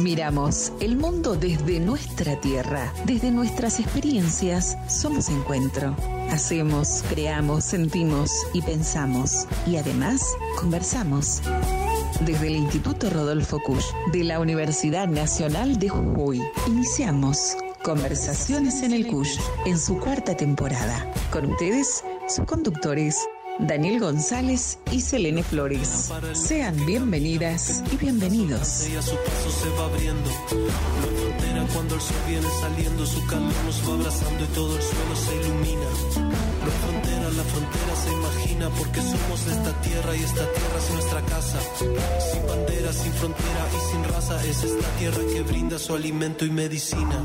Miramos el mundo desde nuestra tierra, desde nuestras experiencias. Somos encuentro. Hacemos, creamos, sentimos y pensamos. Y además, conversamos. Desde el Instituto Rodolfo Kusch de la Universidad Nacional de Jujuy, iniciamos Conversaciones en el Kusch en su cuarta temporada. Con ustedes, sus conductores Daniel González y Selene Flores. Sean bienvenidas y bienvenidos. Su paso se va abriendo. Cuando el sol viene saliendo, su calor nos va abrazando y todo el suelo se ilumina. La frontera, la frontera se imagina porque somos esta tierra y esta tierra es nuestra casa. Sin bandera, sin frontera y sin raza, es esta tierra que brinda su alimento y medicina.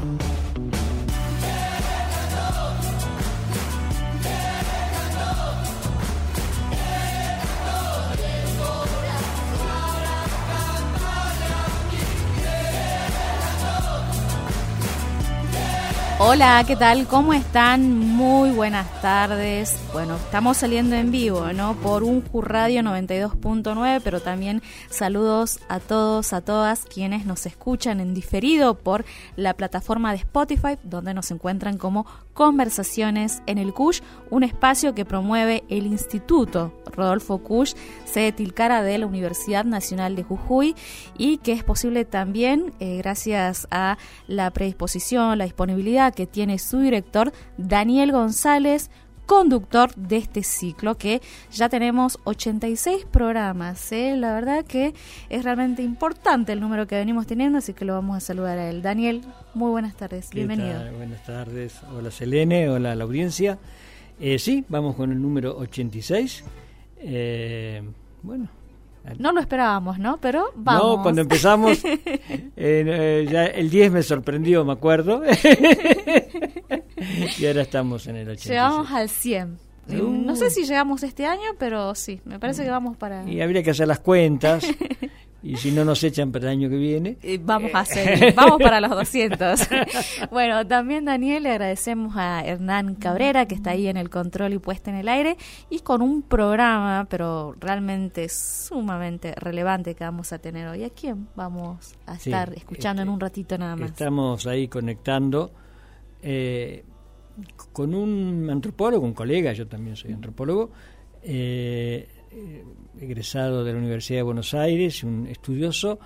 Hola, ¿qué tal? ¿Cómo están? Muy buenas tardes. Bueno, estamos saliendo en vivo, ¿no? Por un Radio 92.9, pero también saludos a todos, a todas quienes nos escuchan en diferido por la plataforma de Spotify, donde nos encuentran como Conversaciones en el CUSH, un espacio que promueve el Instituto Rodolfo CUSH, sede Tilcara de la Universidad Nacional de Jujuy, y que es posible también eh, gracias a la predisposición, la disponibilidad que tiene su director, Daniel González, conductor de este ciclo, que ya tenemos 86 programas. ¿eh? La verdad que es realmente importante el número que venimos teniendo, así que lo vamos a saludar a él. Daniel, muy buenas tardes, bienvenido. Buenas tardes, hola Selene, hola la audiencia. Eh, sí, vamos con el número 86. Eh, bueno, no lo esperábamos, ¿no? Pero vamos. No, cuando empezamos, eh, ya el 10 me sorprendió, me acuerdo. y ahora estamos en el 80. Llegamos al 100. Uh. No sé si llegamos este año, pero sí, me parece que vamos para... Y habría que hacer las cuentas. y si no nos echan para el año que viene. Vamos a hacer, vamos para los 200. bueno, también Daniel, le agradecemos a Hernán Cabrera que está ahí en el control y puesta en el aire y con un programa, pero realmente sumamente relevante que vamos a tener hoy. ¿A quién vamos a estar escuchando en este, un ratito nada más? Estamos ahí conectando eh, con un antropólogo, un colega, yo también soy antropólogo. Eh, egresado de la Universidad de Buenos Aires, un estudioso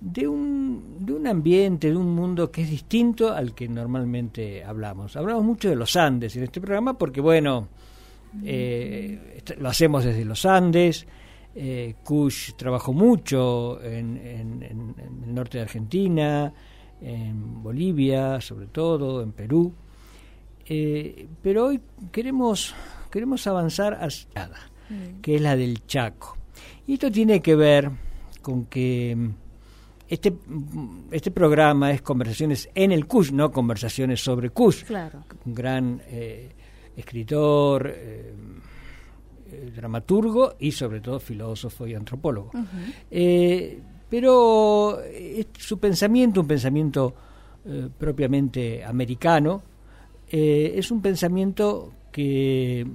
de un, de un ambiente, de un mundo que es distinto al que normalmente hablamos. Hablamos mucho de los Andes en este programa porque, bueno, eh, lo hacemos desde los Andes. Eh, Kush trabajó mucho en, el norte de Argentina, en Bolivia, sobre todo, en Perú. Eh, pero hoy queremos, queremos avanzar hacia nada Mm. que es la del Chaco. Y esto tiene que ver con que mm, este, mm, este programa es conversaciones en el CUS, no conversaciones sobre CUS. Un gran eh, escritor, eh, eh, dramaturgo y sobre todo filósofo y antropólogo. Pero su pensamiento, un pensamiento propiamente americano, es un pensamiento que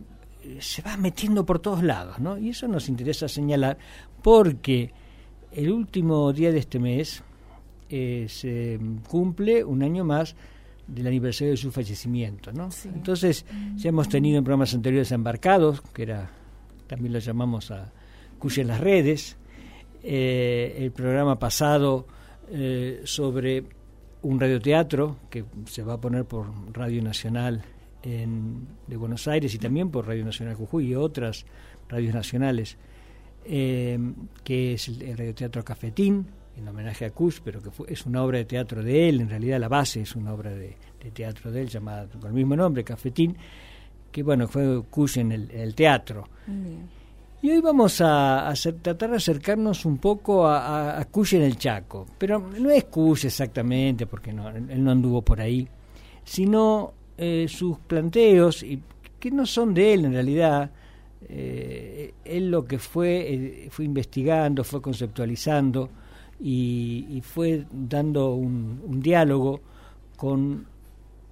se va metiendo por todos lados, ¿no? Y eso nos interesa señalar porque el último día de este mes eh, se cumple un año más del aniversario de su fallecimiento, ¿no? Entonces, ya hemos tenido en programas anteriores embarcados, que era, también lo llamamos a Cuya en las redes, eh, el programa pasado eh, sobre un radioteatro que se va a poner por Radio Nacional en, de Buenos Aires y también por Radio Nacional Jujuy y otras radios nacionales, eh, que es el, Radioteatro Cafetín, en homenaje a Kush, pero que es una obra de teatro de él, en realidad la base es una obra de, teatro de él llamada con el mismo nombre, Cafetín, que bueno, fue Kush en el, teatro. Y hoy vamos a, hacer, tratar de acercarnos un poco a, a, en el Chaco, pero no es Kush exactamente, porque no, él no anduvo por ahí, sino eh, sus planteos, y que no son de él en realidad, eh, él lo que fue, eh, fue investigando, fue conceptualizando y, fue dando un, diálogo con,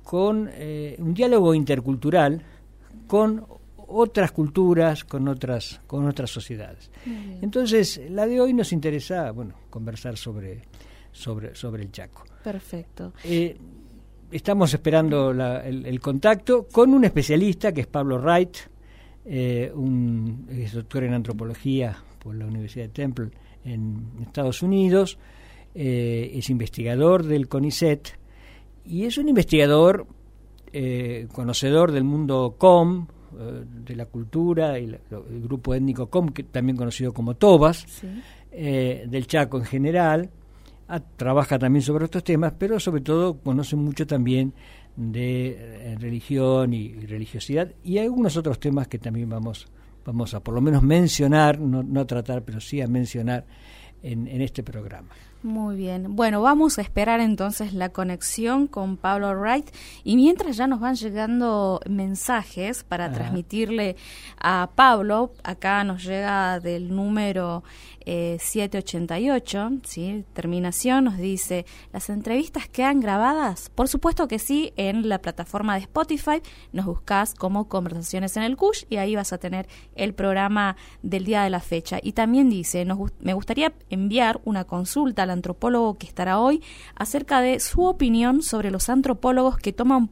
con un diálogo intercultural con otras culturas, con otras, con otras sociedades. Entonces, la de hoy nos interesa, bueno, conversar sobre, sobre, sobre el Chaco. Perfecto. Eh, estamos esperando el, contacto con un especialista que es Pablo Wright, eh, un es doctor en antropología por la Universidad de Temple en Estados Unidos, eh, es investigador del CONICET y es un investigador conocedor del mundo COM, de la cultura, y el grupo étnico COM, que también conocido como TOBAS, del Chaco en general, trabaja también sobre estos temas, pero sobre todo conoce mucho también de eh, religión y, religiosidad y algunos otros temas que también vamos, vamos a por lo menos mencionar, no, no tratar, pero sí a mencionar en, en este programa. Muy bien. Bueno, vamos a esperar entonces la conexión con Pablo Wright y mientras ya nos van llegando mensajes para transmitirle a Pablo, acá nos llega del número 788, ¿sí? terminación, nos dice, ¿las entrevistas quedan grabadas? Por supuesto que sí, en la plataforma de Spotify nos buscas como Conversaciones en el CUSH y ahí vas a tener el programa del día de la fecha. Y también dice, nos, me gustaría enviar una consulta al antropólogo que estará hoy acerca de su opinión sobre los antropólogos que toman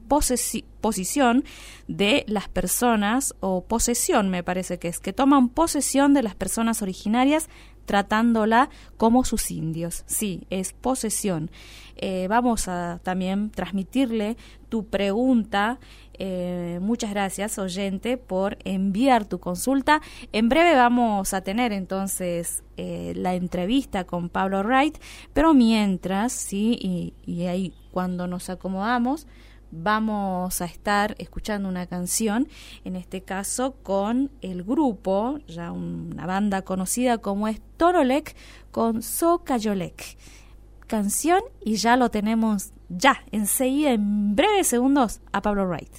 posición de las personas, o posesión me parece que es, que toman posesión de las personas originarias tratándola como sus indios. Sí, es posesión. Eh, vamos a también transmitirle tu pregunta. Eh, muchas gracias, oyente, por enviar tu consulta. En breve vamos a tener entonces eh, la entrevista con Pablo Wright, pero mientras, sí, y, y ahí cuando nos acomodamos, vamos a estar escuchando una canción, en este caso con el grupo, ya una banda conocida como es Torolek, con Socayolek. Canción y ya lo tenemos ya, enseguida, en breves segundos, a Pablo Wright.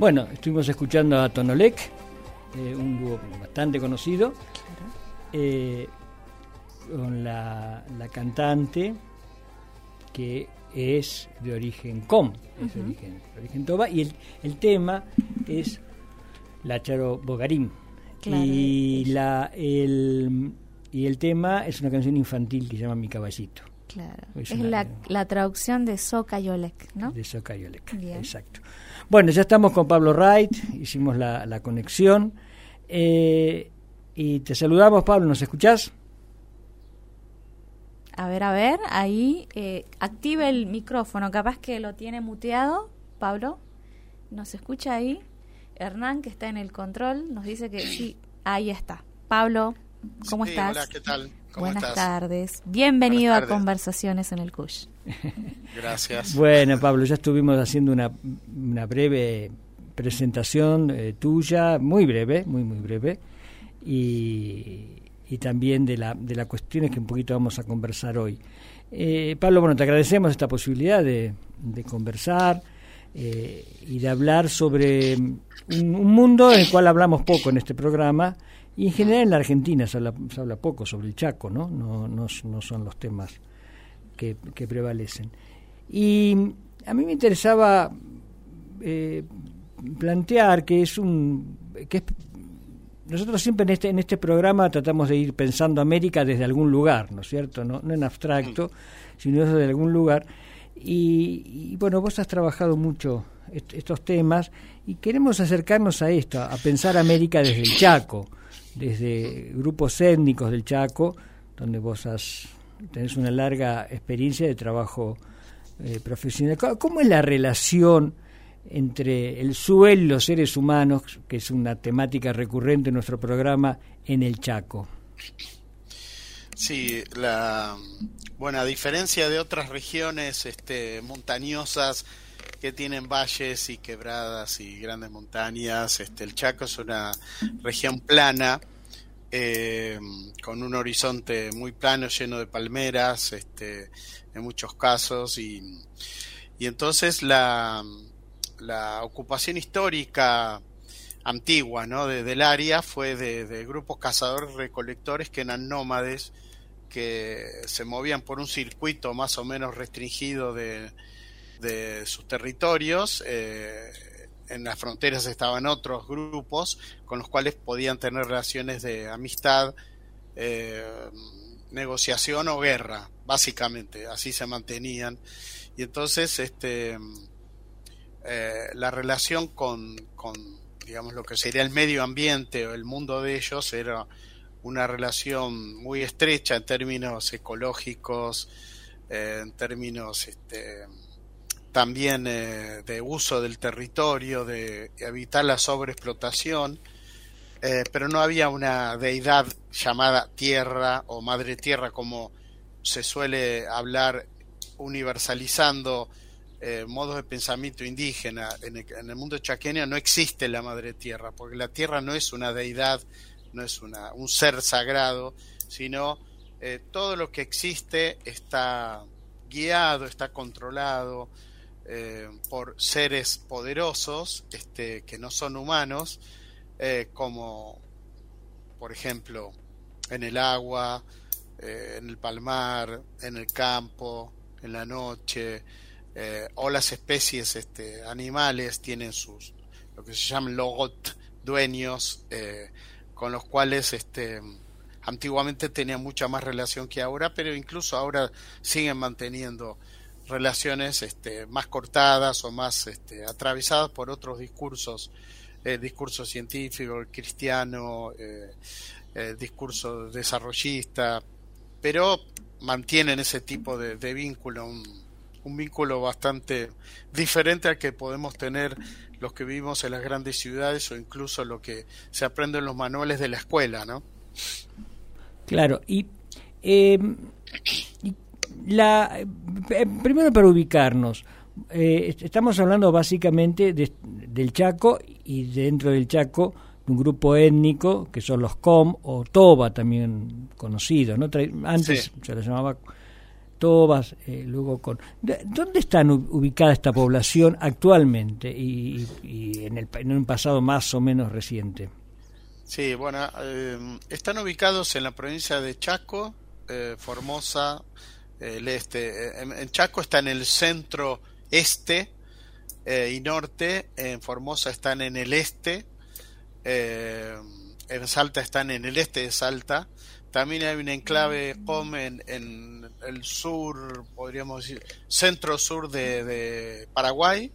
Bueno, estuvimos escuchando a Tonolek, eh, un dúo bastante conocido, eh, con la, la cantante que es de origen com, es de origen, de origen toba, y el, el tema es la Charo Bogarín. Claro. Y, la, el, y el tema es una canción infantil que se llama Mi Caballito, Claro. Es Es, una- la, la traducción de Soca Yolek, ¿no? de Soca Yolek. Bien. Exacto. Bueno, ya estamos con Pablo Wright, hicimos la, la conexión. eh, y te saludamos, Pablo, ¿nos escuchás? A ver, a ver, ahí eh, active el micrófono, capaz que lo tiene muteado, Pablo. ¿Nos escucha ahí? Hernán, que está en el control, nos dice que sí, ahí está. Pablo, ¿cómo Sí, estás? Hola, ¿qué tal? ¿Cómo Buenas estás? tardes. Bienvenido Buenas a. Conversaciones en el CUSH. Gracias. Bueno, Pablo, ya estuvimos haciendo una, una breve presentación eh, tuya, muy breve, muy, muy breve, y, y también de la, de las cuestiones que un poquito vamos a conversar hoy. Eh, Pablo, bueno, te agradecemos esta posibilidad de, de conversar eh, y de hablar sobre un, un mundo en el cual hablamos poco en este programa, y en general en la Argentina se habla, se habla poco sobre el Chaco, ¿no? No, no, son los temas que, prevalecen. Y a mí me interesaba eh, plantear que es un que es- nosotros siempre en este en este programa tratamos de ir pensando América desde algún lugar, ¿no es cierto? No, en abstracto, sino desde algún lugar. Y, y, bueno, vos has trabajado mucho est- estos temas y queremos acercarnos a esto, a pensar América desde el Chaco, desde grupos étnicos del Chaco, donde vos has, tenés una larga experiencia de trabajo eh, profesional. ¿Cómo- ¿Cómo es la relación entre el suelo y los seres humanos, que es una temática recurrente en nuestro programa, en el Chaco? Sí, la bueno, a diferencia de otras regiones este, montañosas que tienen valles y quebradas y grandes montañas, este, el Chaco es una región plana eh, con un horizonte muy plano lleno de palmeras, este, en muchos casos y, y entonces la, la ocupación histórica antigua ¿no? de, del área fue de, de grupos cazadores recolectores que eran nómades que se movían por un circuito más o menos restringido de, de sus territorios. Eh, en las fronteras estaban otros grupos con los cuales podían tener relaciones de amistad, eh, negociación o guerra, básicamente, así se mantenían. Y entonces este, eh, la relación con, con, digamos, lo que sería el medio ambiente o el mundo de ellos era una relación muy estrecha en términos ecológicos, en términos este, también eh, de uso del territorio, de evitar la sobreexplotación, eh, pero no había una deidad llamada tierra o madre tierra como se suele hablar universalizando eh, modos de pensamiento indígena. En el, en el, mundo chaqueño no existe la madre tierra, porque la tierra no es una deidad, no es una, un ser sagrado, sino eh, todo lo que existe está guiado, está controlado eh, por seres poderosos este, que no son humanos, eh, como por ejemplo en el agua, eh, en el palmar, en el campo, en la noche, o las especies este, animales tienen sus, lo que se llaman logot, dueños, con los cuales este, antiguamente tenían mucha más relación que ahora, pero incluso ahora siguen manteniendo relaciones este, más cortadas o más este, atravesadas por otros discursos, eh, discurso científico, cristiano, eh, eh, discurso desarrollista, pero mantienen ese tipo de, vínculo, un, un, vínculo bastante diferente al que podemos tener los que vivimos en las grandes ciudades o incluso lo que se aprende en los manuales de la escuela, ¿no? Claro, y, y la, eh, primero para ubicarnos, eh, estamos hablando básicamente de, del Chaco y dentro del Chaco de un grupo étnico que son los Com o Toba también conocidos, ¿no? Antes sí. se les llamaba tobas, eh, luego con... ¿Dónde están ubicada esta población actualmente y, en, el, en un pasado más o menos reciente? Sí, bueno, eh, están ubicados en la provincia de Chaco, eh, Formosa, el este. En, Chaco está en el centro este y norte, en Formosa están en el este, en Salta están en el este de Salta, también hay un enclave COM en, el sur, podríamos decir, centro-sur de, Paraguay.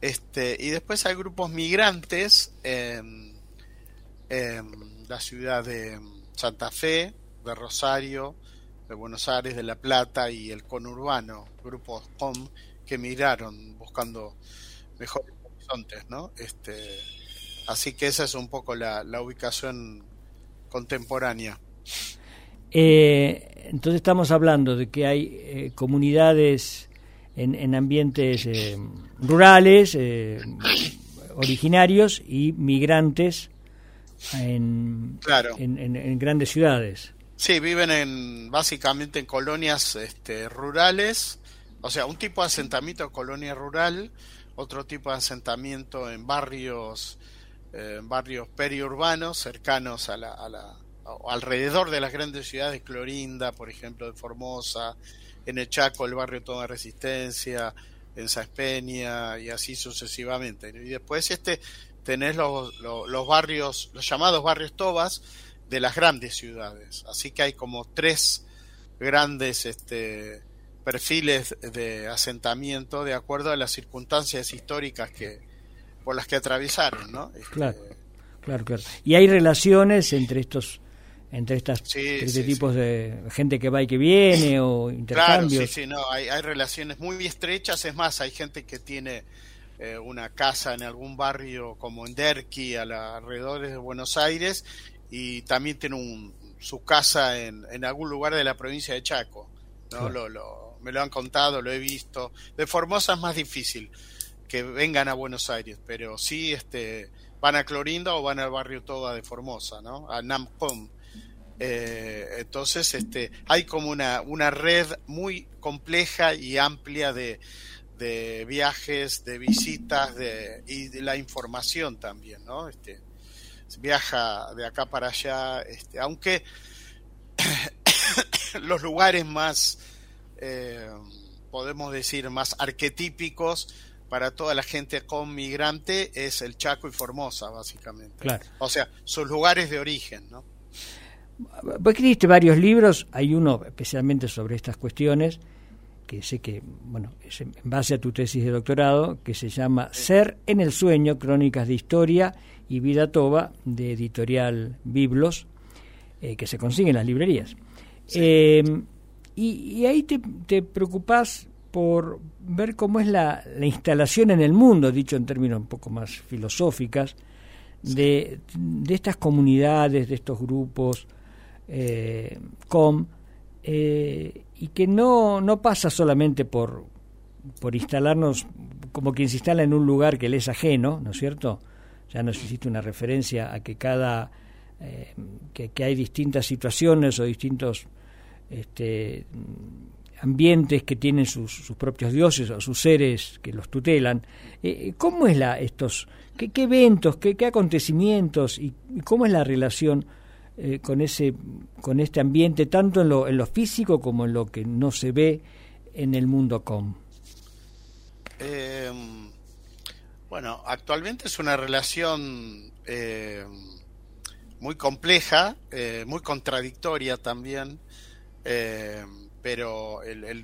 Este, y después hay grupos migrantes en, la ciudad de Santa Fe, de Rosario, de Buenos Aires, de La Plata y el conurbano, grupos COM que migraron buscando mejores horizontes, ¿no? Este, así que esa es un poco la ubicación contemporánea. Eh, entonces estamos hablando de que hay eh, comunidades en, ambientes eh, rurales, originarios y migrantes en, en, grandes ciudades. Sí, viven en básicamente en colonias este, rurales, o sea, un tipo de asentamiento en colonia rural, otro tipo de asentamiento en barrios, en barrios periurbanos cercanos a la, a la alrededor de las grandes ciudades, Clorinda, por ejemplo, de Formosa, en el Chaco, el barrio Toda Resistencia, en Saespeña y así sucesivamente. Y después este tenés los, los, barrios, los llamados barrios Tobas de las grandes ciudades. Así que hay como tres grandes este, perfiles de asentamiento de acuerdo a las circunstancias históricas que por las que atravesaron, ¿no? Este, claro, claro, claro. Y hay relaciones entre estos entre estas este tipos de gente que va y que viene o intercambios. Claro, sí, sí, no, hay, hay relaciones muy estrechas, es más, hay gente que tiene eh, una casa en algún barrio como en Derqui, a los alrededores de Buenos Aires, y también tiene un, su casa en, en algún lugar de la provincia de Chaco. ¿no? Lo, lo, me lo han contado, lo he visto. De Formosa es más difícil que vengan a Buenos Aires, pero sí este, van a Clorinda o van al barrio Toba de Formosa, ¿no? a Namcom eh, entonces, este, hay como una, una red muy compleja y amplia de, de viajes, de visitas de, y de la información también, ¿no? Este, viaja de acá para allá, este, aunque los lugares más, eh, podemos decir, más arquetípicos para toda la gente con migrante es el Chaco y Formosa, básicamente. O sea, sus lugares de origen, ¿no? Vos escribiste varios libros, hay uno especialmente sobre estas cuestiones, que sé que, bueno, es en base a tu tesis de doctorado, que se llama Ser en el sueño, crónicas de historia y vida toba, de editorial Biblos, eh, que se consigue en las librerías. Em, y, ahí te, te preocupás por ver cómo es la, la, instalación en el mundo, dicho en términos un poco más filosóficas, de, de estas comunidades, de estos grupos, eh, com, eh, y que no, no pasa solamente por, por instalarnos como quien se instala en un lugar que le es ajeno, ¿no es cierto? Ya nos hiciste una referencia a que cada eh, que, hay distintas situaciones o distintos este, ambientes que tienen sus, propios dioses o sus seres que los tutelan. ¿Cómo es la estos qué, eventos, qué, qué acontecimientos y, cómo es la relación eh, con ese con este ambiente tanto en lo, en lo físico como en lo que no se ve en el mundo com em, bueno actualmente es una relación em, muy compleja eh, muy contradictoria también em, pero el, el,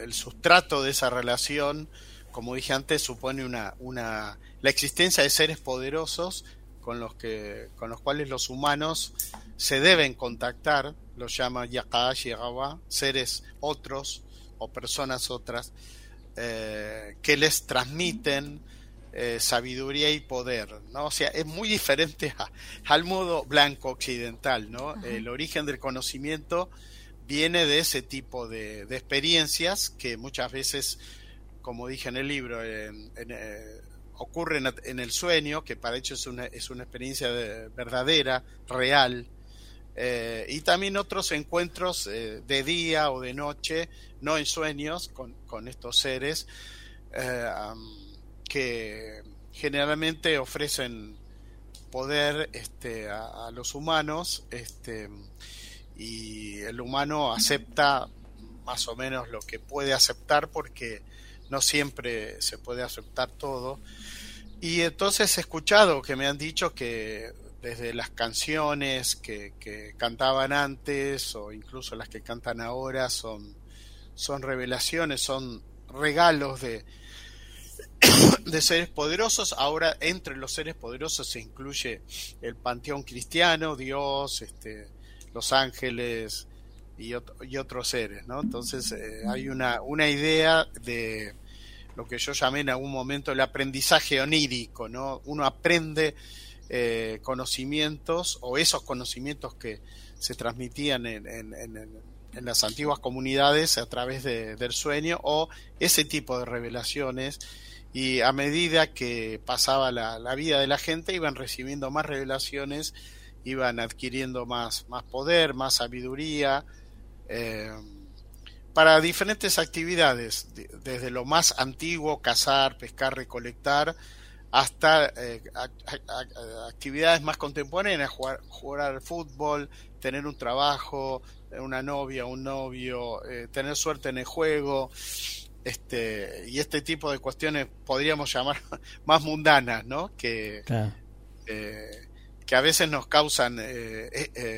el, sustrato de esa relación como dije antes supone una, una la existencia de seres poderosos con los que con los cuales los humanos se deben contactar, los llama Yakash y seres otros o personas otras eh, que les transmiten eh, sabiduría y poder, ¿no? O sea, es muy diferente al modo blanco occidental, ¿no? El origen del conocimiento viene de ese tipo de, experiencias que muchas veces, como dije en el libro, en, eh, ocurren en el sueño, que para hecho es una, es una experiencia verdadera, real, eh, y también otros encuentros eh, de día o de noche, no en sueños, con, con estos seres que generalmente ofrecen poder este, a, los humanos este, y el humano acepta más o menos lo que puede aceptar porque no siempre se puede aceptar todo. Y entonces he escuchado que me han dicho que desde las canciones que, cantaban antes o incluso las que cantan ahora son, son revelaciones, son regalos de, de seres poderosos. Ahora entre los seres poderosos se incluye el panteón cristiano, Dios, este, los ángeles y, otros seres. ¿no? Entonces eh, hay una, una idea de lo que yo llamé en algún momento el aprendizaje onírico. ¿no? Uno aprende eh, conocimientos o esos conocimientos que se transmitían en, en, las antiguas comunidades a través del sueño o ese tipo de revelaciones y a medida que pasaba la, vida de la gente iban recibiendo más revelaciones, iban adquiriendo más, más poder, más sabiduría, eh, para diferentes actividades, desde lo más antiguo, cazar, pescar, recolectar, hasta eh, actividades más contemporáneas, jugar, jugar al fútbol, tener un trabajo, una novia, un novio, eh, tener suerte en el juego, este y este tipo de cuestiones podríamos llamar más mundanas, ¿no? Que eh, que a veces nos causan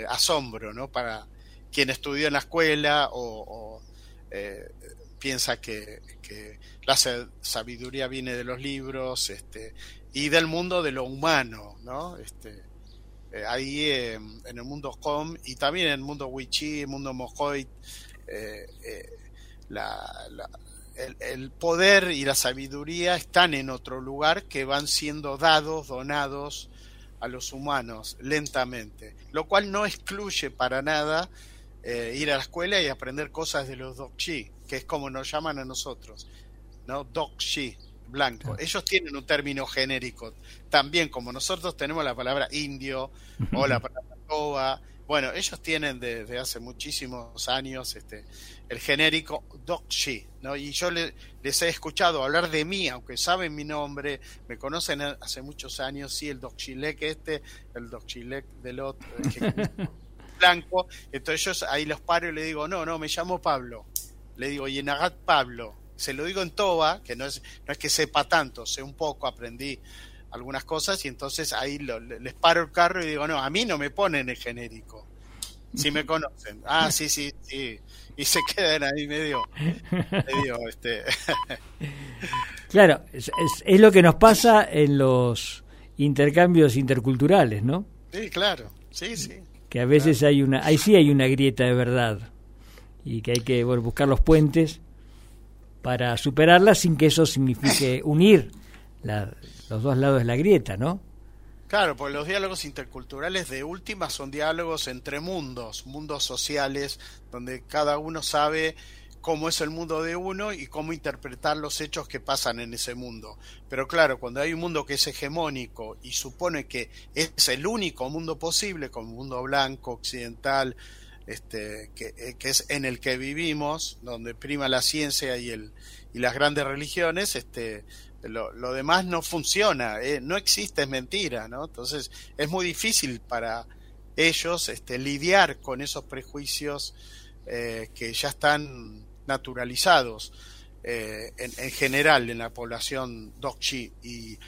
asombro, ¿no? Para quien estudió en la escuela o, piensa que, que la sabiduría viene de los libros este, y del mundo de lo humano, ¿no? Este, eh, ahí eh, en el mundo Com y también en el mundo Wichi, el mundo Mojoit, eh, el, el, poder y la sabiduría están en otro lugar que van siendo dados, donados a los humanos lentamente, lo cual no excluye para nada ir a la escuela y aprender cosas de los Dokchi, que es como nos llaman a nosotros. ¿no? Dokshi, blanco. Ellos tienen un término genérico. También como nosotros tenemos la palabra indio o la palabra toba. Bueno, ellos tienen desde hace muchísimos años este, el genérico Dokshi, ¿no? Y yo les he escuchado hablar de mí, aunque saben mi nombre, me conocen hace muchos años, sí, el Dokshilek este, el Dokshilek del otro, blanco. Entonces yo ahí los paro y le digo, no, no, me llamo Pablo. Le digo, Yenagat Pablo se lo digo en Toba, que no es, no es que sepa tanto, sé un poco, aprendí algunas cosas y entonces ahí les paro el carro y digo, no, a mí no me ponen el genérico. Si me conocen. Ah, sí, sí, sí. Y se quedan ahí medio, medio este. claro, es, es, lo que nos pasa en los intercambios interculturales, ¿no? Sí, claro. Sí, sí. Que a veces hay una, ahí sí hay una grieta de verdad y que hay que buscar los puentes para superarla sin que eso signifique unir los dos lados de la grieta, ¿no? Claro, porque los diálogos interculturales de última son diálogos entre mundos, mundos sociales, donde cada uno sabe cómo es el mundo de uno y cómo interpretar los hechos que pasan en ese mundo. Pero claro, cuando hay un mundo que es hegemónico y supone que es el único mundo posible, como un mundo blanco, occidental, este, eh, que, es en el que vivimos, donde prima la ciencia y, el, y las grandes religiones, este, lo, lo demás no funciona, eh, no existe, es mentira, ¿no? Entonces es muy difícil para ellos este, lidiar con esos prejuicios eh, que ya están naturalizados en, en, general en la población Dokchi y,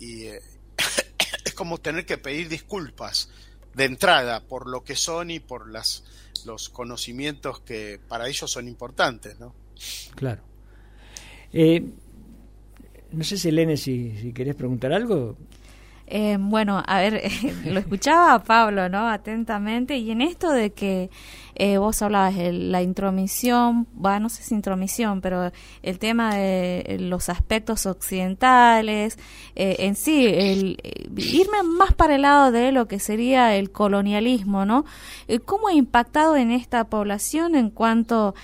es como tener que pedir disculpas de entrada por lo que son y por las los conocimientos que para ellos son importantes, ¿no? Claro. Eh, no sé, Selene, si, si querés preguntar algo. Eh, bueno, a ver, lo escuchaba Pablo, ¿no? Atentamente, y en esto de que eh, vos hablabas de la intromisión, bueno, no sé si intromisión, pero el tema de los aspectos occidentales, eh, en sí, el, irme más para el lado de lo que sería el colonialismo, ¿no? ¿Cómo ha impactado en esta población en cuanto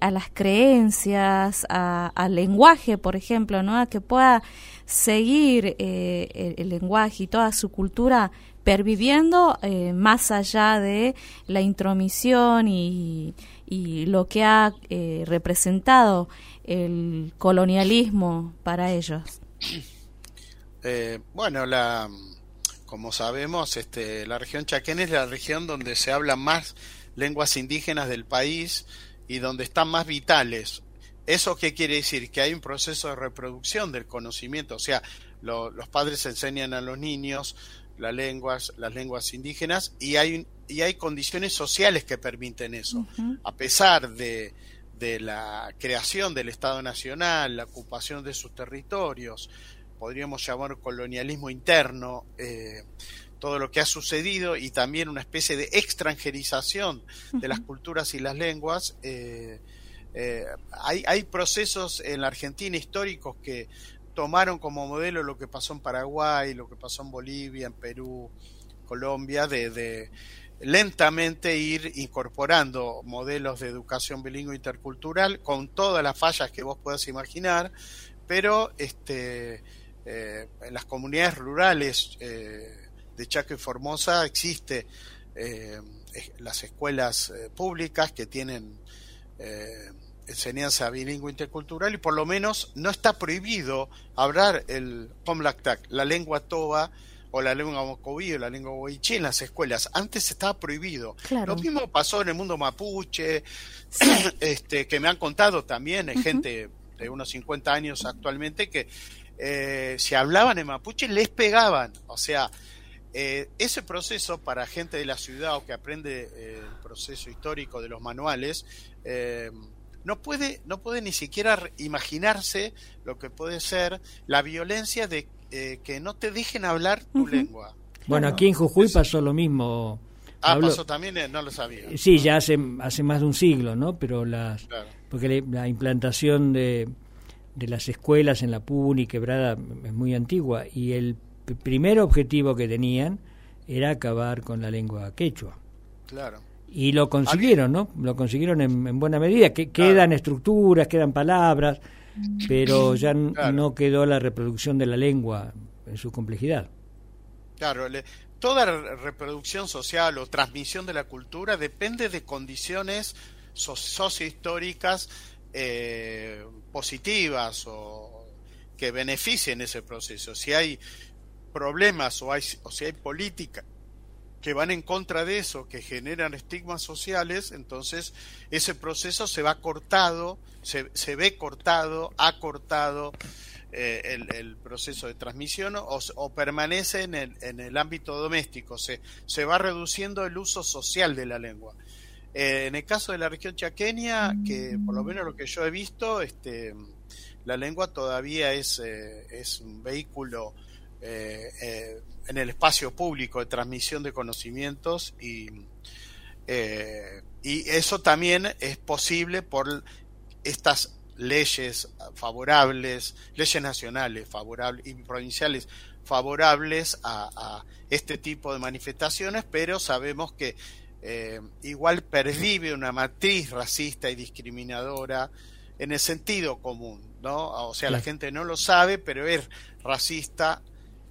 a las creencias, al lenguaje, por ejemplo, ¿no? A que pueda seguir eh, el, lenguaje y toda su cultura perviviendo eh, más allá de la intromisión y, y lo que ha eh, representado el colonialismo para ellos. bueno, la, como sabemos, este, la región chaquén es la región donde se hablan más lenguas indígenas del país y donde están más vitales. ¿Eso qué quiere decir? Que hay un proceso de reproducción del conocimiento, o sea, los padres enseñan a los niños las lenguas, las lenguas indígenas y hay, y hay condiciones sociales que permiten eso. A pesar de, de la creación del Estado Nacional, la ocupación de sus territorios, podríamos llamar colonialismo interno, eh, todo lo que ha sucedido y también una especie de extranjerización de las culturas y las lenguas. Eh, eh, hay, procesos en la Argentina históricos que tomaron como modelo lo que pasó en Paraguay, lo que pasó en Bolivia, en Perú, Colombia, de, lentamente ir incorporando modelos de educación bilingüe intercultural con todas las fallas que vos puedas imaginar, pero este, eh, en las comunidades rurales eh, de Chaco y Formosa existe las escuelas públicas que tienen enseñanza bilingüe intercultural y por lo menos no está prohibido hablar el Pomlactac, la lengua toba o la lengua mocobí o la lengua boichi en las escuelas. Antes estaba prohibido. Lo mismo pasó en el mundo mapuche, este, que me han contado también, hay gente de unos 50 años actualmente que eh, si hablaban en mapuche les pegaban. O sea, eh, ese proceso para gente de la ciudad o que aprende eh, el proceso histórico de los manuales, no, puede, no puede ni siquiera imaginarse lo que puede ser la violencia de que no te dejen hablar tu lengua. Bueno, aquí en Jujuy pasó lo mismo. Ah, pasó también, no lo sabía. Sí, ya hace, hace más de un siglo, ¿no? Pero las, porque la implantación de, de las escuelas en la Puni, Quebrada, es muy antigua, y el primer objetivo que tenían era acabar con la lengua quechua. Claro. Y lo consiguieron, ¿no? Lo consiguieron en, buena medida. Que, Quedan estructuras, quedan palabras, pero ya no quedó la reproducción de la lengua en su complejidad. Claro, toda reproducción social o transmisión de la cultura depende de condiciones sociohistóricas eh, positivas o que beneficien ese proceso. Si hay problemas o, hay, o si hay política que van en contra de eso, que generan estigmas sociales, entonces ese proceso se va cortado, se, se ve cortado, ha cortado eh, el, proceso de transmisión o, permanece en el, en el ámbito doméstico, se, se va reduciendo el uso social de la lengua. Eh, en el caso de la región chaqueña, que por lo menos lo que yo he visto, este, la lengua todavía es, eh, es un vehículo eh, en el espacio público de transmisión de conocimientos y, y eso también es posible por estas leyes favorables, leyes nacionales favorables y provinciales favorables a, a este tipo de manifestaciones, pero sabemos que eh, igual pervive una matriz racista y discriminadora en el sentido común, ¿no? O sea, la gente no lo sabe, pero es racista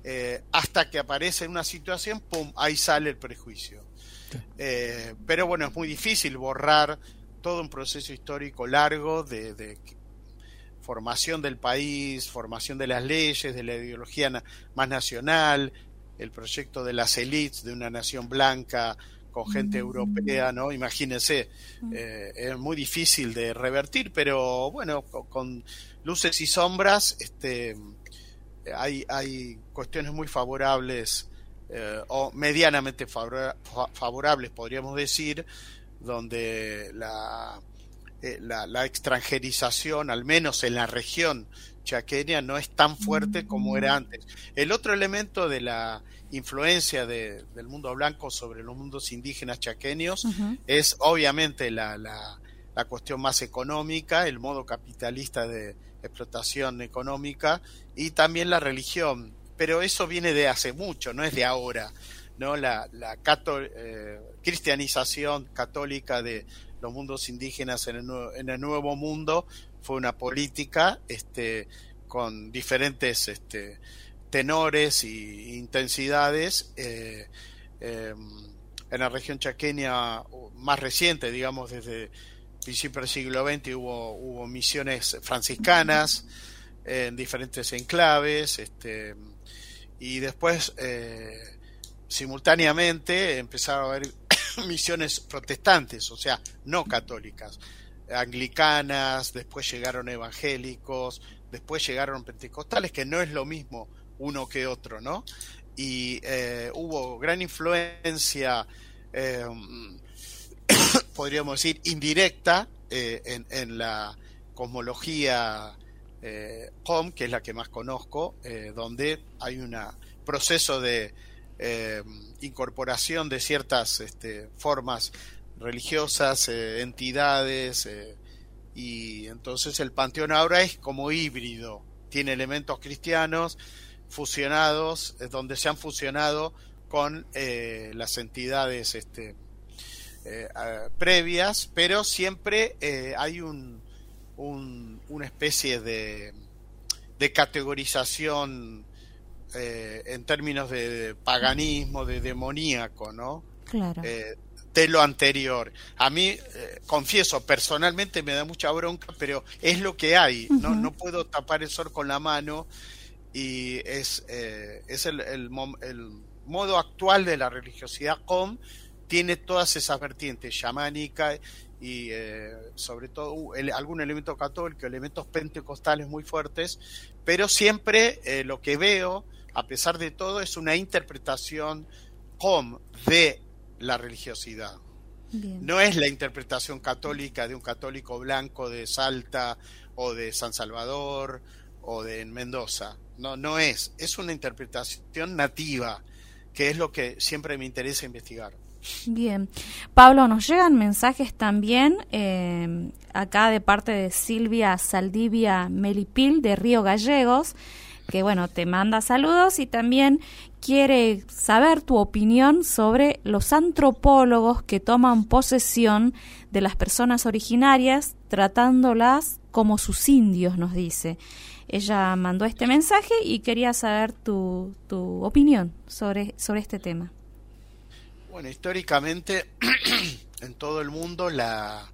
eh, hasta que aparece en una situación, ¡pum!, ahí sale el prejuicio. Eh, pero bueno, es muy difícil borrar todo un proceso histórico largo de, formación del país, formación de las leyes, de la ideología más nacional, el proyecto de las élites de una nación blanca con gente europea, ¿no? Imagínense, eh, es muy difícil de revertir, pero bueno, con, luces y sombras, este, hay, hay cuestiones muy favorables eh, o medianamente favorables, podríamos decir, donde la, eh, la, la, extranjerización, al menos en la región chaqueña, no es tan fuerte como era antes. El otro elemento de la influencia de, del mundo blanco sobre los mundos indígenas chaqueños es obviamente la, la, la, cuestión más económica, el modo capitalista de explotación económica y también la religión. Pero eso viene de hace mucho, no es de ahora. ¿no? La, la eh, cristianización católica de los mundos indígenas en el, en el nuevo mundo fue una política este, con diferentes este, tenores e intensidades. Eh, em, en la región chaqueña más reciente, digamos, desde principios del siglo XX hubo, hubo misiones franciscanas en diferentes enclaves, este, y después eh, simultáneamente empezaron a haber misiones protestantes, o sea, no católicas, anglicanas, después llegaron evangélicos, después llegaron pentecostales, que no es lo mismo uno que otro, ¿no? Y eh, hubo gran influencia, eh, podríamos decir, indirecta eh, en, la cosmología eh, que es la que más conozco, donde hay un proceso de incorporación de ciertas este, formas religiosas, entidades, y entonces el panteón ahora es como híbrido, tiene elementos cristianos fusionados, donde se han fusionado con eh, las entidades este, eh, previas, pero siempre eh, hay un, una especie de, de categorización en términos de, paganismo, de demoníaco, ¿no? Claro de lo anterior. A mí, eh, confieso, personalmente me da mucha bronca, pero es lo que hay. no, no puedo tapar el sol con la mano y es, eh, es el, el, modo actual de la religiosidad com tiene todas esas vertientes, chamánica y eh, sobre todo algún elemento católico, elementos pentecostales muy fuertes, pero siempre lo que veo, a pesar de todo, es una interpretación com de la religiosidad. No es la interpretación católica de un católico blanco de Salta o de San Salvador o de Mendoza. No, no es. Es una interpretación nativa, que es lo que siempre me interesa investigar. Bien. Pablo, nos llegan mensajes también eh, acá de parte de Silvia Saldivia Melipil de Río Gallegos que bueno, te manda saludos y también quiere saber tu opinión sobre los antropólogos que toman posesión de las personas originarias tratándolas como sus indios, nos dice. Ella mandó este mensaje y quería saber tu, tu opinión sobre, sobre este tema. Bueno, históricamente en todo el mundo la,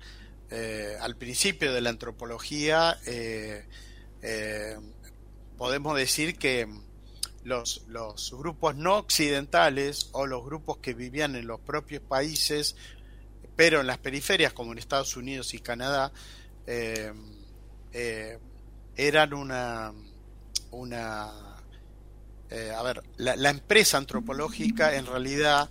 eh, al principio de la antropología eh, eh, podemos decir que los, grupos no occidentales o los grupos que vivían en los propios países, pero en las periferias como en Estados Unidos y Canadá, eh, eran una, una a ver, la, la, empresa antropológica en realidad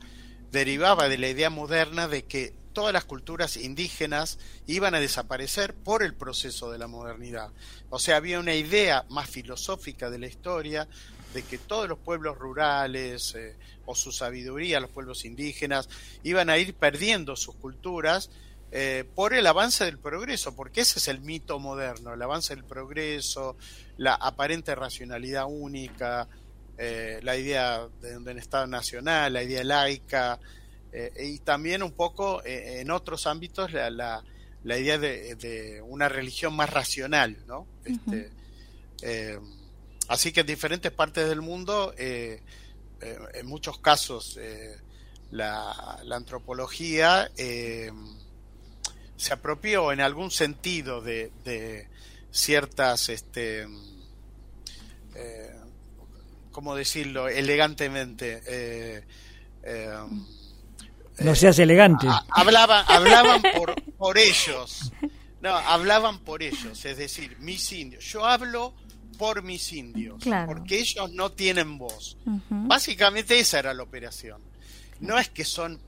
derivaba de la idea moderna de que todas las culturas indígenas iban a desaparecer por el proceso de la modernidad. O sea, había una idea más filosófica de la historia de que todos los pueblos rurales eh, o su sabiduría, los pueblos indígenas, iban a ir perdiendo sus culturas eh, por el avance del progreso, porque ese es el mito moderno, el avance del progreso, la aparente racionalidad única, eh, la idea de un Estado nacional, la idea laica, y también un poco en otros ámbitos la, la, la idea de, una religión más racional, ¿no? Este, Así que en diferentes partes del mundo, eh, eh, en muchos casos, eh, la, antropología se apropió en algún sentido de, ciertas, este, ¿cómo decirlo? Elegantemente. no seas elegante. hablaban hablaban por, por ellos. No, hablaban por ellos, es decir, mis indios. Yo hablo por mis indios, porque ellos no tienen voz. Básicamente esa era la operación. No es que son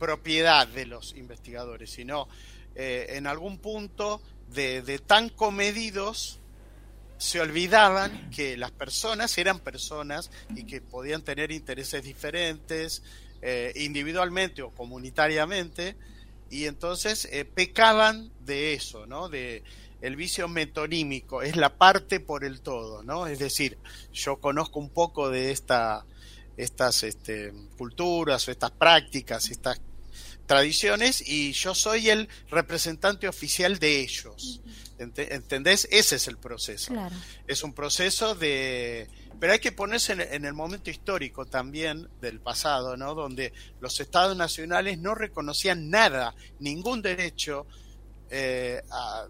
propiedad de los investigadores, sino eh, en algún punto de, tan comedidos se olvidaban que las personas eran personas y que podían tener intereses diferentes eh, individualmente o comunitariamente y entonces eh, pecaban de eso, ¿no? De, el vicio metonímico, es la parte por el todo, ¿no? Es decir, yo conozco un poco de esta, estas este, culturas estas prácticas, estas tradiciones y yo soy el representante oficial de ellos. ¿Entendés? Ese es el proceso. Es un proceso de... Pero hay que ponerse en, el momento histórico también del pasado, ¿no? Donde los estados nacionales no reconocían nada, ningún derecho eh,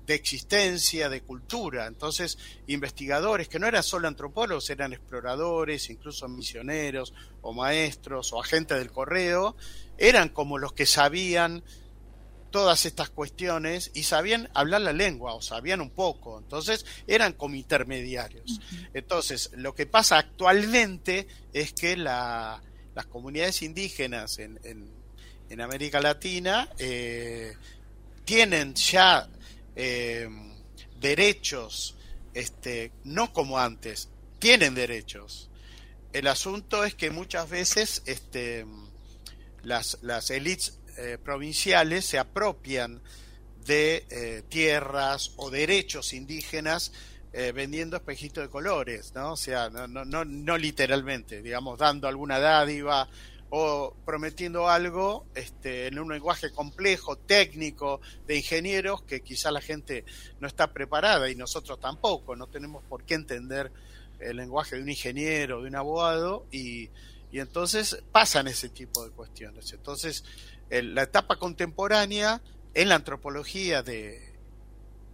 de existencia, de cultura. Entonces, investigadores que no eran solo antropólogos, eran exploradores, incluso misioneros o maestros o agentes del correo, eran como los que sabían todas estas cuestiones y sabían hablar la lengua o sabían un poco, entonces eran como intermediarios. Entonces, lo que pasa actualmente es que la, las comunidades indígenas en, en, América Latina eh, tienen ya eh, derechos, este, no como antes, tienen derechos. El asunto es que muchas veces este, las, las élites eh, provinciales se apropian de eh, tierras o derechos indígenas vendiendo espejitos de colores, ¿no? O sea, no, no, no, no literalmente, digamos, dando alguna dádiva o prometiendo algo este, en un lenguaje complejo, técnico, de ingenieros, que quizá la gente no está preparada y nosotros tampoco, no tenemos por qué entender el lenguaje de un ingeniero, de un abogado, y, y entonces pasan ese tipo de cuestiones. Entonces, la etapa contemporánea en la antropología de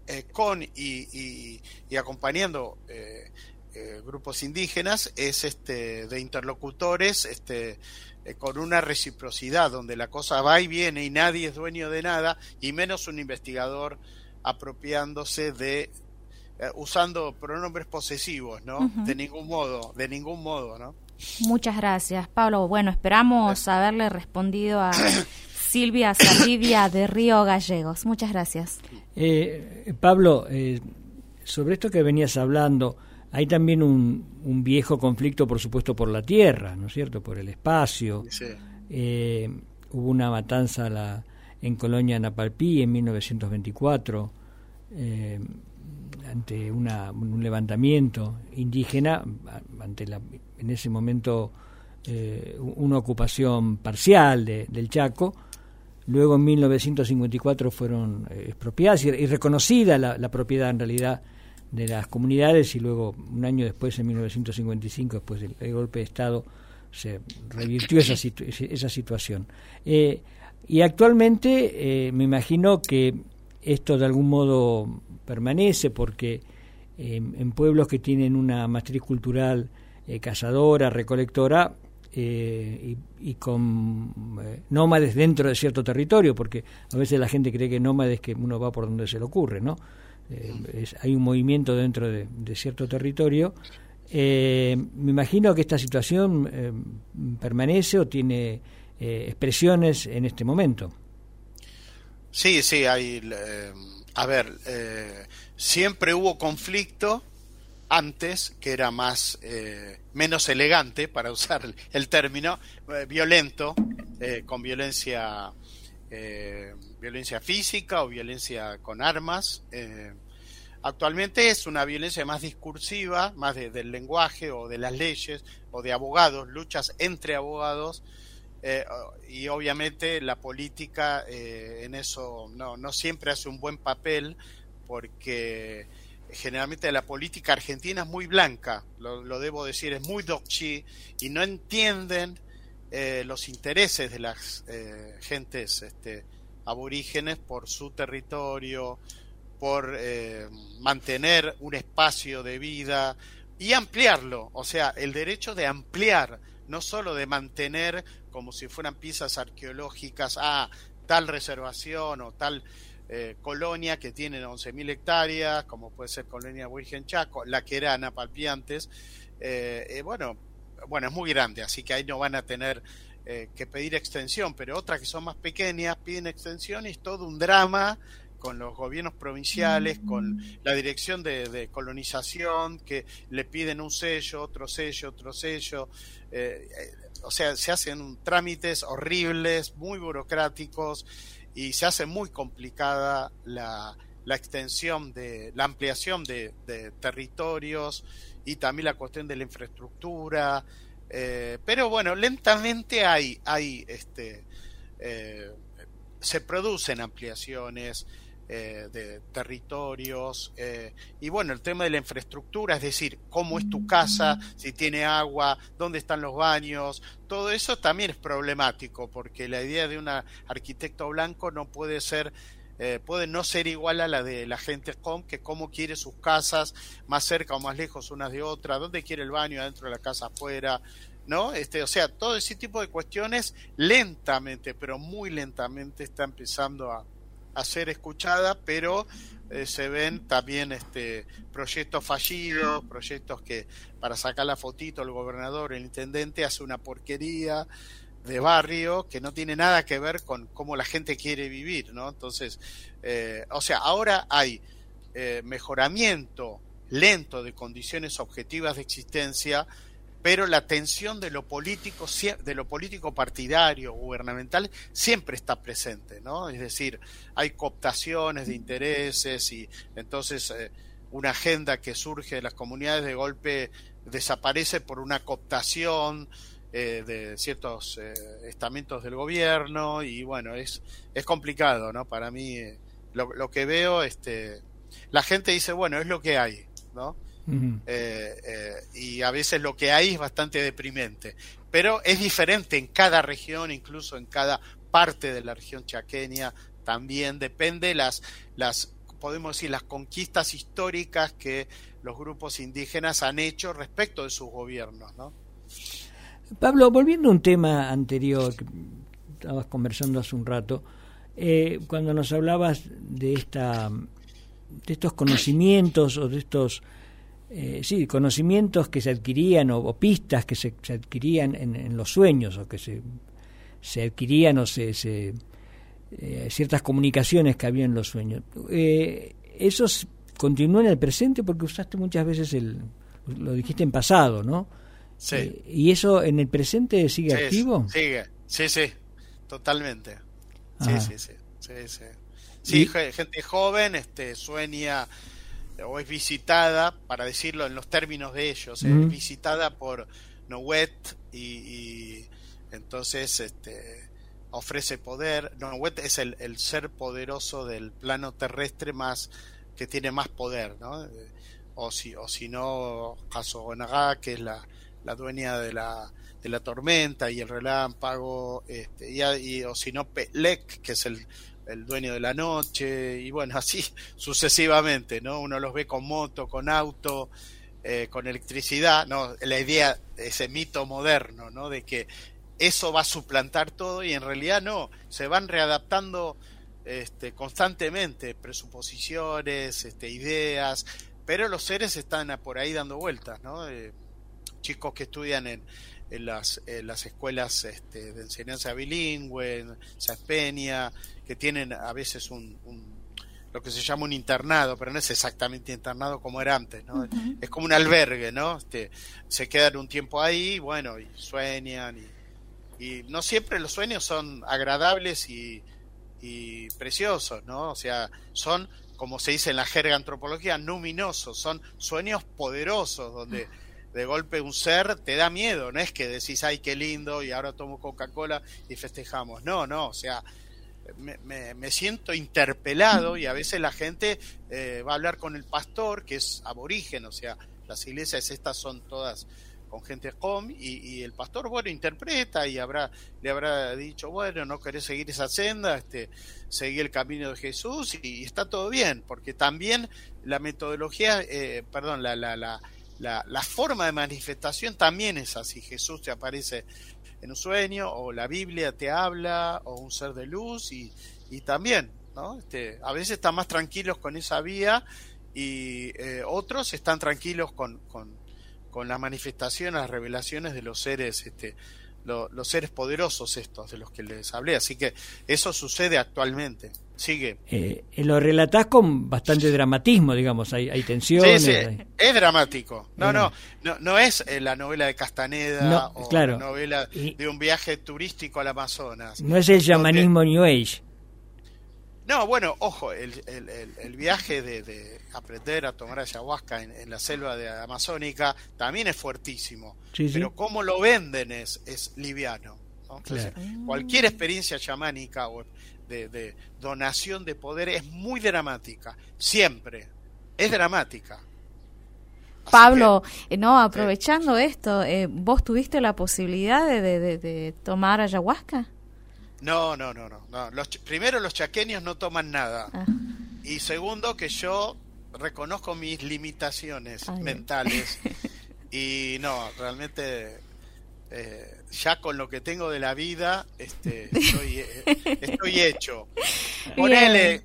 eh, con y, y, acompañando eh, eh, grupos indígenas es este de interlocutores este con una reciprocidad donde la cosa va y viene y nadie es dueño de nada y menos un investigador apropiándose de eh, usando pronombres posesivos, ¿no? De ningún modo, de ningún modo, ¿no? Muchas gracias, Pablo. Bueno, esperamos haberle respondido a Silvia Salidia de Río Gallegos. Muchas gracias. Eh, Pablo, sobre esto que venías hablando, hay también un, viejo conflicto, por supuesto, por la tierra, ¿no es cierto? Por el espacio. Eh, hubo una matanza la, en Colonia Napalpí en 1924 eh, ante un levantamiento indígena, ante la, en ese momento eh, una ocupación parcial del Chaco. Luego en 1954 fueron expropiadas y, y reconocida la, la propiedad en realidad de las comunidades y luego un año después, en 1955, después del, golpe de Estado, se revirtió esa, esa situación. Eh, y actualmente eh, me imagino que esto de algún modo permanece porque eh, en pueblos que tienen una matriz cultural cazadora, recolectora, y, con nómades dentro de cierto territorio, porque a veces la gente cree que nómades es que uno va por donde se le ocurre, ¿no? Eh, hay un movimiento dentro de, cierto territorio. Eh, me imagino que esta situación eh, permanece o tiene expresiones en este momento. Sí, sí, hay. a ver, siempre hubo conflicto antes, que era más menos elegante, para usar el término, violento, con violencia violencia física o violencia con armas. Eh, actualmente es una violencia más discursiva, más del lenguaje o de las leyes o de abogados, luchas entre abogados. Eh, y obviamente la política eh, en eso no, no siempre hace un buen papel porque generalmente la política argentina es muy blanca, lo, lo debo decir, es muy docchi y no entienden los intereses de las gentes este, aborígenes por su territorio, por eh, mantener un espacio de vida y ampliarlo, o sea, el derecho de ampliar, no solo de mantener como si fueran piezas arqueológicas a tal reservación o tal eh, colonia que tiene 11.000 hectáreas, como puede ser Colonia Virgen Chaco, la que era Anapalpiantes, eh, bueno, bueno, es muy grande, así que ahí no van a tener eh, que pedir extensión, pero otras que son más pequeñas piden extensión y es todo un drama con los gobiernos provinciales, con la dirección de, colonización, que le piden un sello, otro sello, otro sello. Eh, eh, o sea, se hacen trámites horribles, muy burocráticos y se hace muy complicada la, la extensión de la ampliación de, de territorios y también la cuestión de la infraestructura, eh, pero bueno, lentamente hay, hay este, eh, se producen ampliaciones, eh, de territorios eh, y bueno, el tema de la infraestructura, es decir, cómo es tu casa, si tiene agua, dónde están los baños, todo eso también es problemático porque la idea de un arquitecto blanco no puede ser eh, puede no ser igual a la de la gente con que cómo quiere sus casas más cerca o más lejos unas de otras, dónde quiere el baño adentro de la casa afuera, ¿no? Este, o sea, todo ese tipo de cuestiones lentamente, pero muy lentamente está empezando a, a ser escuchada, pero eh, se ven también este proyectos fallidos, proyectos que para sacar la fotito el gobernador, el intendente hace una porquería de barrio que no tiene nada que ver con cómo la gente quiere vivir, ¿no? Entonces, eh, o sea, ahora hay eh, mejoramiento lento de condiciones objetivas de existencia pero la tensión de lo político, de lo político partidario, gubernamental, siempre está presente, ¿no? Es decir, hay cooptaciones de intereses y entonces eh, una agenda que surge de las comunidades de golpe desaparece por una cooptación eh, de ciertos eh, estamentos del gobierno y bueno, es, es complicado, ¿no? Para mí, lo, lo que veo, este, la gente dice, bueno, es lo que hay, ¿no? Eh, eh, y a veces lo que hay es bastante deprimente. Pero es diferente en cada región, incluso en cada parte de la región chaqueña, también depende las, las podemos decir, las conquistas históricas que los grupos indígenas han hecho respecto de sus gobiernos. ¿no? Pablo, volviendo a un tema anterior que estabas conversando hace un rato, eh, cuando nos hablabas de, esta, de estos conocimientos o de estos eh, sí, conocimientos que se adquirían o, pistas que se, adquirían en, los sueños o que se, se adquirían o se, eh, ciertas comunicaciones que había en los sueños. Eh, ¿Esos continúan en el presente? Porque usaste muchas veces el, lo dijiste en pasado, ¿no? Sí. Eh, ¿Y eso en el presente sigue activo? Sigue, sí, sí, totalmente. Sí, sí, sí, sí, sí. Sí, gente joven este, sueña o es visitada, para decirlo en los términos de ellos, es visitada por Nowet y, entonces este, ofrece poder. Nowet es el, el, ser poderoso del plano terrestre más que tiene más poder, ¿no? O si, o si no, Caso que es la, la dueña de la, de la tormenta y el relámpago, este, y, o si no, Pelec, que es el, el dueño de la noche, y bueno, así sucesivamente, ¿no? Uno los ve con moto, con auto, eh, con electricidad, ¿no? La idea, ese mito moderno, ¿no? De que eso va a suplantar todo y en realidad no, se van readaptando este, constantemente, presuposiciones, este, ideas, pero los seres están por ahí dando vueltas, ¿no? Eh, chicos que estudian en, en las, las escuelas este, de enseñanza bilingüe, en Saspenia, que tienen a veces un, lo que se llama un internado, pero no es exactamente internado como era antes, ¿no? Es como un albergue, ¿no? Este, se quedan un tiempo ahí, bueno, y sueñan, y, y no siempre los sueños son agradables y, y preciosos, ¿no? O sea, son, como se dice en la jerga antropología, luminosos, son sueños poderosos, donde de golpe un ser te da miedo, no es que decís, ay, qué lindo, y ahora tomo Coca-Cola y festejamos. No, no, o sea, me, me, siento interpelado y a veces la gente eh, va a hablar con el pastor, que es aborigen, o sea, las iglesias estas son todas con gente com y, el pastor bueno interpreta y habrá le habrá dicho bueno no querés seguir esa senda este seguí el camino de Jesús y, está todo bien porque también la metodología eh, perdón la, la, la la, la, forma de manifestación también es así. Jesús te aparece en un sueño, o la Biblia te habla, o un ser de luz, y, y también, ¿no? Este, a veces están más tranquilos con esa vía y eh, otros están tranquilos con, con, con la manifestación, las revelaciones de los seres este, los seres poderosos estos de los que les hablé. Así que eso sucede actualmente. Sigue. Eh, lo relatás con bastante dramatismo, digamos, hay, hay tensiones. Sí, sí, es dramático. No, no, no, no es eh, la novela de Castaneda o la novela de un viaje turístico al Amazonas. No es el llamanismo New Age. No, bueno, ojo, el, el, el, viaje de, aprender a tomar ayahuasca en, la selva de amazónica también es fuertísimo, pero cómo lo venden es, es liviano. Cualquier experiencia chamánica o de, donación de poder es muy dramática, siempre, es dramática. Pablo, eh, no, aprovechando esto, eh, ¿vos tuviste la posibilidad de, de, tomar ayahuasca? No, no, no, no. Los, primero, los chaqueños no toman nada. Ah. Y segundo, que yo reconozco mis limitaciones mentales. y no, realmente eh, ya con lo que tengo de la vida, este, estoy, eh, estoy hecho. Ponele,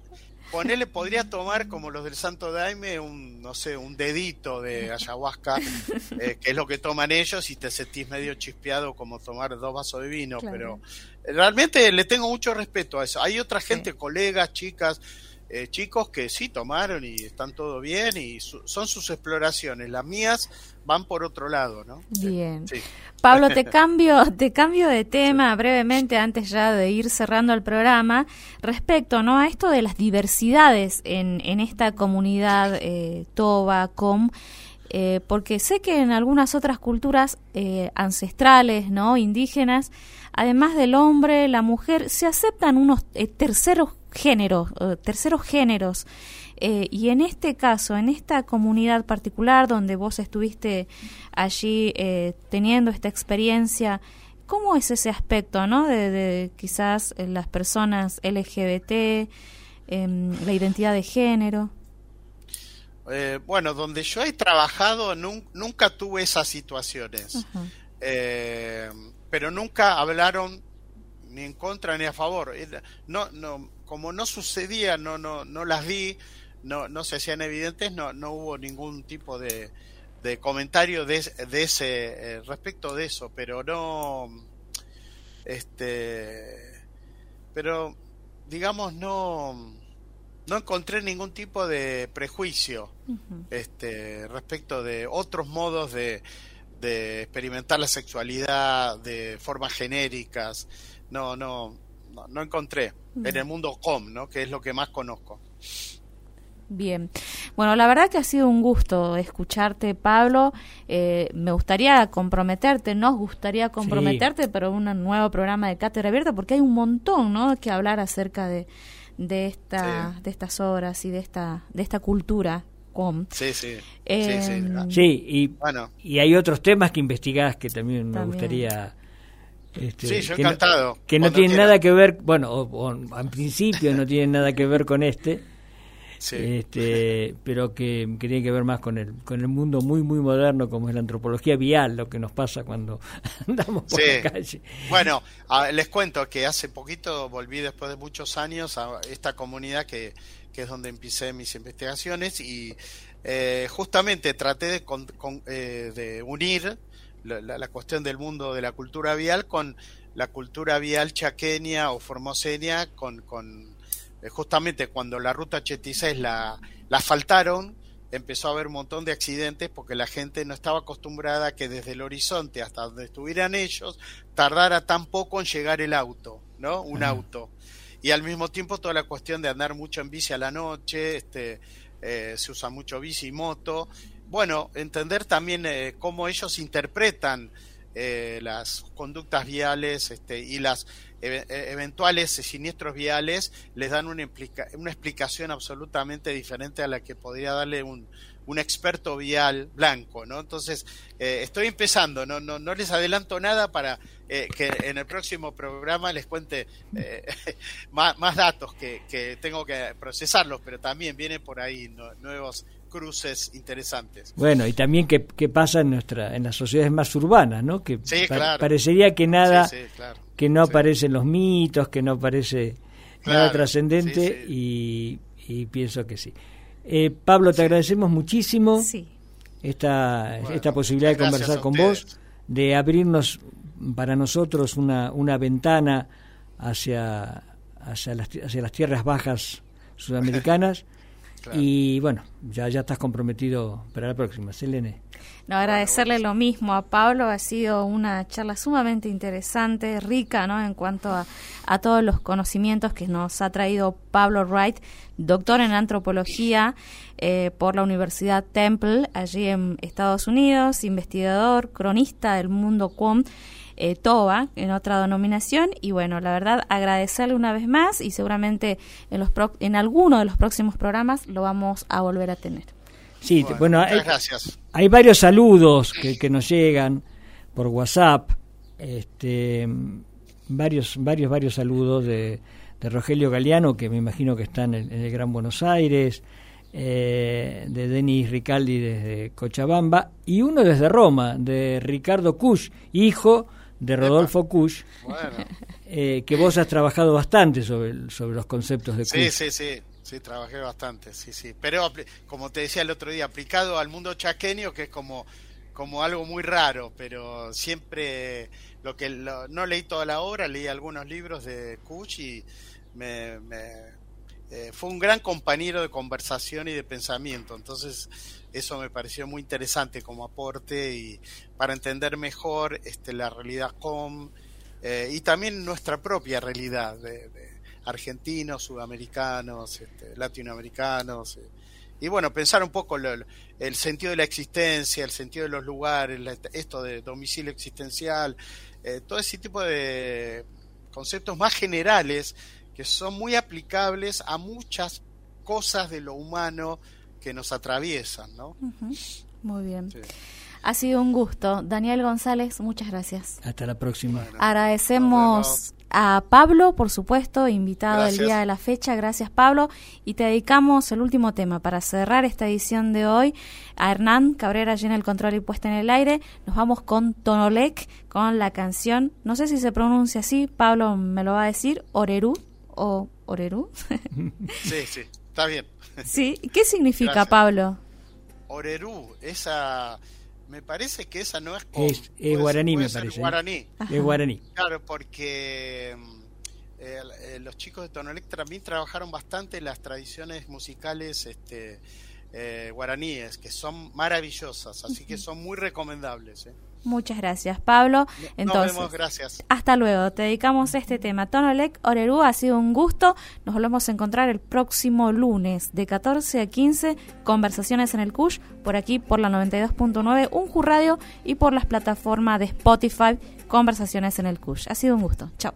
ponele, podría tomar como los del Santo Daime un, no sé, un dedito de ayahuasca, eh, que es lo que toman ellos y te sentís medio chispeado como tomar dos vasos de vino, pero realmente le tengo mucho respeto a eso. Hay otra gente, colegas, chicas, eh, chicos que sí tomaron y están todo bien y son sus exploraciones. Las mías van por otro lado, ¿no? Bien. Pablo, te cambio, te cambio de tema brevemente antes ya de ir cerrando el programa respecto, ¿no? A esto de las diversidades en, en esta comunidad eh, Toba, Com. Eh, porque sé que en algunas otras culturas eh, ancestrales, ¿no? indígenas, además del hombre, la mujer, se aceptan unos terceros géneros, terceros géneros. Eh, y en este caso, en esta comunidad particular donde vos estuviste allí eh, teniendo esta experiencia, ¿cómo es ese aspecto, no? De, quizás eh, las personas LGBT, em, la identidad de género. bueno, donde yo he trabajado nunca tuve esas situaciones, pero nunca hablaron ni en contra ni a favor. No, no, como no sucedía, no, no, no las vi, no, no se hacían evidentes, no, no hubo ningún tipo de, de comentario de, de ese eh, respecto de eso, pero no, este, pero digamos no, no encontré ningún tipo de prejuicio, este, respecto de otros modos de, de experimentar la sexualidad de formas genéricas, no, no, no, encontré en el mundo com, ¿no? Que es lo que más conozco. Bien, bueno, la verdad que ha sido un gusto escucharte, Pablo. Eh, me gustaría comprometerte, nos gustaría comprometerte, pero un nuevo programa de Cátedra Abierta, porque hay un montón, ¿no? Que hablar acerca de, de, esta, de estas obras y de esta, de esta cultura. Com. Sí, sí. sí, sí. Em, y, bueno. y hay otros temas que investigás que también me gustaría este, sí, yo que encantado. No, que no tienen nada que ver, bueno, o, en principio no tienen nada que ver con este, este pero que, tiene que ver más con el, con el mundo muy, muy moderno como es la antropología vial, lo que nos pasa cuando andamos por la calle. Bueno, les cuento que hace poquito volví después de muchos años a esta comunidad que, que es donde empecé mis investigaciones y eh, justamente traté de, eh, de unir la, cuestión del mundo de la cultura vial con la cultura vial chaqueña o formoseña, con, con eh, justamente cuando la ruta 86 la, la asfaltaron, empezó a haber un montón de accidentes porque la gente no estaba acostumbrada a que desde el horizonte hasta donde estuvieran ellos tardara tan poco en llegar el auto, ¿no? Un auto. Y al mismo tiempo toda la cuestión de andar mucho en bici a la noche, este, eh, se usa mucho bici y moto, bueno, entender también eh, cómo ellos interpretan eh, las conductas viales este, y las e, eventuales siniestros viales les dan una, una, explicación absolutamente diferente a la que podría darle un, un experto vial blanco, ¿no? Entonces, eh, estoy empezando, no, no, no les adelanto nada para que en el próximo programa les cuente más, más, datos que, que, tengo que procesarlos, pero también vienen por ahí nuevos cruces interesantes. Bueno, y también qué, pasa en nuestra en las sociedades más urbanas, ¿no? Que parecería que nada, que no aparecen los mitos, que no aparece nada trascendente y, pienso que sí. Eh, Pablo, te agradecemos muchísimo esta, esta posibilidad de conversar con vos, de abrirnos para nosotros una, una ventana hacia, hacia, las, hacia las tierras bajas sudamericanas. Y bueno, ya, ya estás comprometido para la próxima. Selene. No, agradecerle lo mismo a Pablo. Ha sido una charla sumamente interesante, rica, ¿no? En cuanto a, a todos los conocimientos que nos ha traído Pablo Wright, doctor en antropología eh, por la Universidad Temple, allí en Estados Unidos, investigador, cronista del mundo quom eh, Toba en otra denominación y bueno, la verdad agradecerle una vez más y seguramente en, los en alguno de los próximos programas lo vamos a volver a tener. Sí, bueno, hay, gracias. hay varios saludos que, que nos llegan por WhatsApp, este, varios, varios, varios saludos de, de Rogelio Galeano, que me imagino que está en el, Gran Buenos Aires, eh, de Denis Ricaldi desde Cochabamba, y uno desde Roma, de Ricardo Kusch, hijo de Rodolfo Kusch, eh, que vos has trabajado bastante sobre, sobre los conceptos de Kusch. Sí, sí, sí. Sí, trabajé bastante, sí, sí. Pero como te decía el otro día, aplicado al mundo chaqueño, que es como, como algo muy raro, pero siempre lo que no leí toda la obra, leí algunos libros de Kuch y me, eh, fue un gran compañero de conversación y de pensamiento. Entonces, eso me pareció muy interesante como aporte y para entender mejor este, la realidad com eh, y también nuestra propia realidad de, argentinos, sudamericanos, este, latinoamericanos. Eh, y bueno, pensar un poco el sentido de la existencia, el sentido de los lugares, esto de domicilio existencial, todo ese tipo de conceptos más generales que son muy aplicables a muchas cosas de lo humano que nos atraviesan, ¿no? Muy bien. Ha sido un gusto. Daniel González, muchas gracias. Hasta la próxima. Agradecemos a Pablo, por supuesto, invitado el día de la fecha. Gracias, Pablo. Y te dedicamos el último tema para cerrar esta edición de hoy. A Hernán Cabrera llena el control y puesta en el aire. Nos vamos con Tonolec, con la canción, no sé si se pronuncia así, Pablo me lo va a decir, Orerú o Orerú. sí, sí, está bien. Sí, ¿qué significa, Pablo? Orerú, esa me parece que esa no es es, guaraní me parece ¿eh? guaraní es guaraní claro porque eh, los chicos de Tonolec también trabajaron bastante las tradiciones musicales este eh, guaraníes que son maravillosas así que son muy recomendables ¿eh? Muchas gracias, Pablo. Entonces, Nos vemos, gracias. Hasta luego. Te dedicamos este tema. Tonolec Orerú, ha sido un gusto. Nos volvemos a encontrar el próximo lunes de 14 a 15. Conversaciones en el CUSH, por aquí por la 92.9, un Radio y por las plataformas de Spotify. Conversaciones en el CUSH. Ha sido un gusto. Chao.